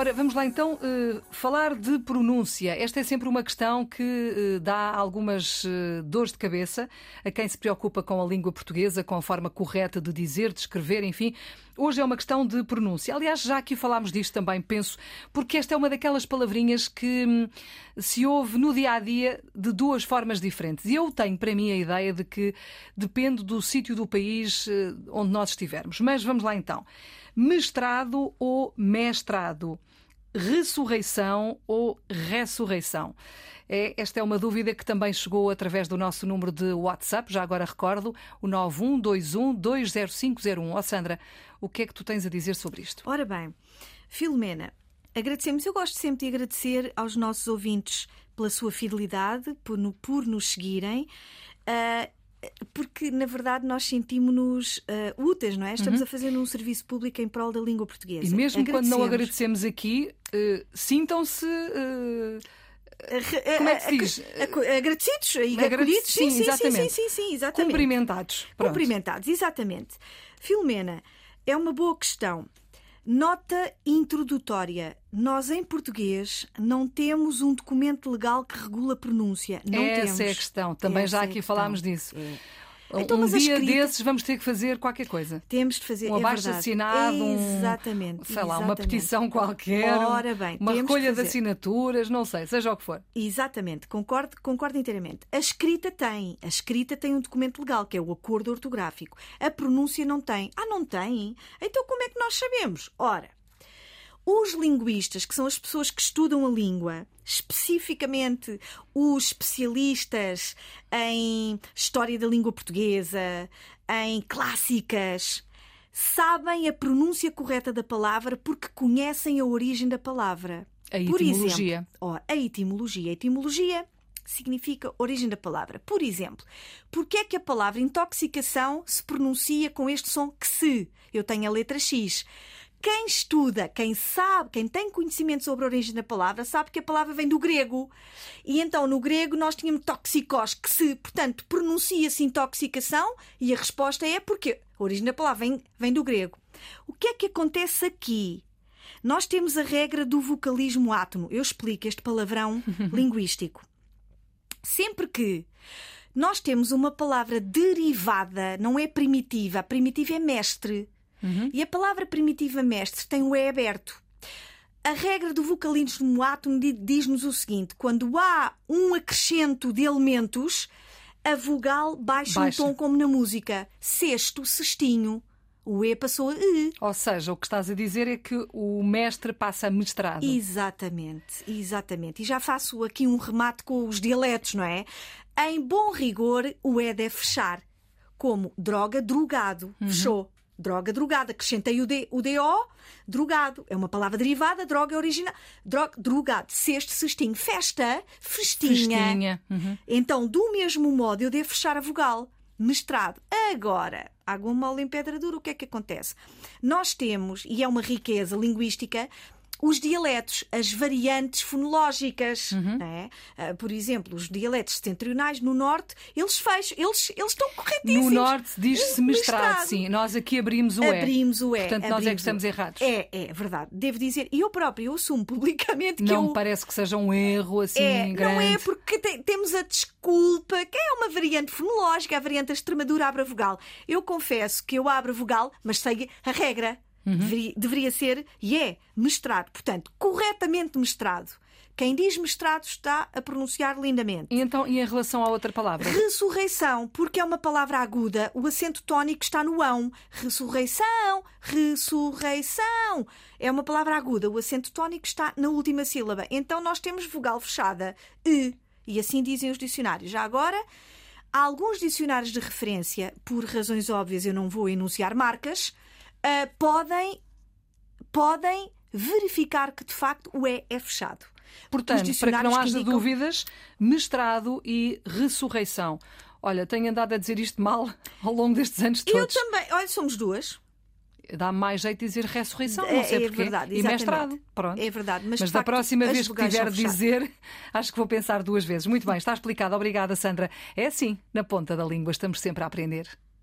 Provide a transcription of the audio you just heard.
Ora, vamos lá então uh, falar de pronúncia. Esta é sempre uma questão que uh, dá algumas uh, dores de cabeça a quem se preocupa com a língua portuguesa, com a forma correta de dizer, de escrever, enfim. Hoje é uma questão de pronúncia. Aliás, já aqui falámos disto também, penso, porque esta é uma daquelas palavrinhas que hum, se ouve no dia a dia de duas formas diferentes. E eu tenho para mim a ideia de que depende do sítio do país onde nós estivermos. Mas vamos lá então. Mestrado ou mestrado? ressurreição ou ressurreição? É, esta é uma dúvida que também chegou através do nosso número de WhatsApp, já agora recordo, o 912120501. Ó oh, Sandra, o que é que tu tens a dizer sobre isto? Ora bem, Filomena, agradecemos, eu gosto sempre de agradecer aos nossos ouvintes pela sua fidelidade, por, por nos seguirem. Uh, porque na verdade nós sentimos-nos uh, úteis, não é? Estamos uhum. a fazer um serviço público em prol da língua portuguesa. E mesmo quando não agradecemos aqui, uh, sintam-se. Uh... Como é que se diz? Agradecidos e acolhidos? Sim, sim, exatamente. Sim, sim, sim, exatamente. Cumprimentados. Pronto. Cumprimentados, exatamente. Filomena, é uma boa questão. Nota introdutória. Nós, em português, não temos um documento legal que regula a pronúncia. Não Essa temos. é a questão. Também Essa já é aqui é falámos disso. É. Então, um dia escrita... desses vamos ter que fazer qualquer coisa. Temos de fazer um é abaixo assinado, exatamente, um, sei lá, uma petição qualquer, Ora bem, uma recolha de, de, assinaturas, não sei, seja o que for. Exatamente, concordo, concordo inteiramente. A escrita tem, a escrita tem um documento legal que é o acordo ortográfico. A pronúncia não tem. Ah, não tem? Então como é que nós sabemos? Ora, os linguistas, que são as pessoas que estudam a língua, especificamente os especialistas em história da língua portuguesa, em clássicas, sabem a pronúncia correta da palavra porque conhecem a origem da palavra. A etimologia. Por exemplo, ó, a etimologia. A etimologia significa origem da palavra. Por exemplo, porque é que a palavra intoxicação se pronuncia com este som que se? Eu tenho a letra X. Quem estuda, quem sabe, quem tem conhecimento sobre a origem da palavra, sabe que a palavra vem do grego. E então, no grego, nós tínhamos toxikos, que se, portanto, pronuncia-se intoxicação, e a resposta é porque a origem da palavra vem, vem do grego. O que é que acontece aqui? Nós temos a regra do vocalismo átomo. Eu explico este palavrão linguístico. Sempre que nós temos uma palavra derivada, não é primitiva, a primitiva é mestre. Uhum. E a palavra primitiva mestre tem o E aberto. A regra do vocalismo átomo diz-nos o seguinte: quando há um acrescento de elementos, a vogal baixa, baixa. um tom como na música. Sexto, cestinho. O E passou a E. Ou seja, o que estás a dizer é que o mestre passa a mestrado. Exatamente, exatamente. E já faço aqui um remate com os dialetos, não é? Em bom rigor, o E deve fechar. Como droga, drogado. Uhum. Fechou droga drogada. Acrescentei o, D, o DO, drogado. É uma palavra derivada, droga é original. Droga, drogado. Sexto, cestinho. Festa, festinha. festinha. Uhum. Então, do mesmo modo, eu devo fechar a vogal. Mestrado. Agora, água mole em pedra dura, o que é que acontece? Nós temos, e é uma riqueza linguística, os dialetos, as variantes fonológicas. Uhum. É? Uh, por exemplo, os dialetos setentrionais no norte, eles fecham, eles, eles estão corretíssimos. No norte diz-se mestrado, sim. Nós aqui abrimos o E. Abrimos o E. Portanto, nós é que estamos errados. É, é verdade. Devo dizer, e eu próprio eu assumo publicamente que não eu... me parece que seja um erro assim é, grande. Não é, porque te, temos a desculpa, que é uma variante fonológica, a variante da Extremadura abre a vogal. Eu confesso que eu abro a vogal, mas sei a regra. Uhum. Deveria, deveria ser e é mestrado. Portanto, corretamente mestrado. Quem diz mestrado está a pronunciar lindamente. E então, e em relação à outra palavra? Ressurreição, porque é uma palavra aguda, o acento tónico está no ão. Ressurreição, ressurreição. É uma palavra aguda, o acento tónico está na última sílaba. Então nós temos vogal fechada, e. E assim dizem os dicionários. Já agora, há alguns dicionários de referência, por razões óbvias eu não vou enunciar marcas, uh, podem, podem verificar que de facto o E é fechado. Portanto, para que não haja indicam... dúvidas, mestrado e ressurreição. Olha, tenho andado a dizer isto mal ao longo destes anos todos. Eu também. Olha, somos duas dá mais jeito de dizer ressurreição, não sei é, é porquê. Verdade, e mestrado. Pronto. É verdade. Mas, mas da próxima vez que tiver de dizer, acho que vou pensar duas vezes. Muito bem, está explicado. Obrigada, Sandra. É assim, na ponta da língua, estamos sempre a aprender.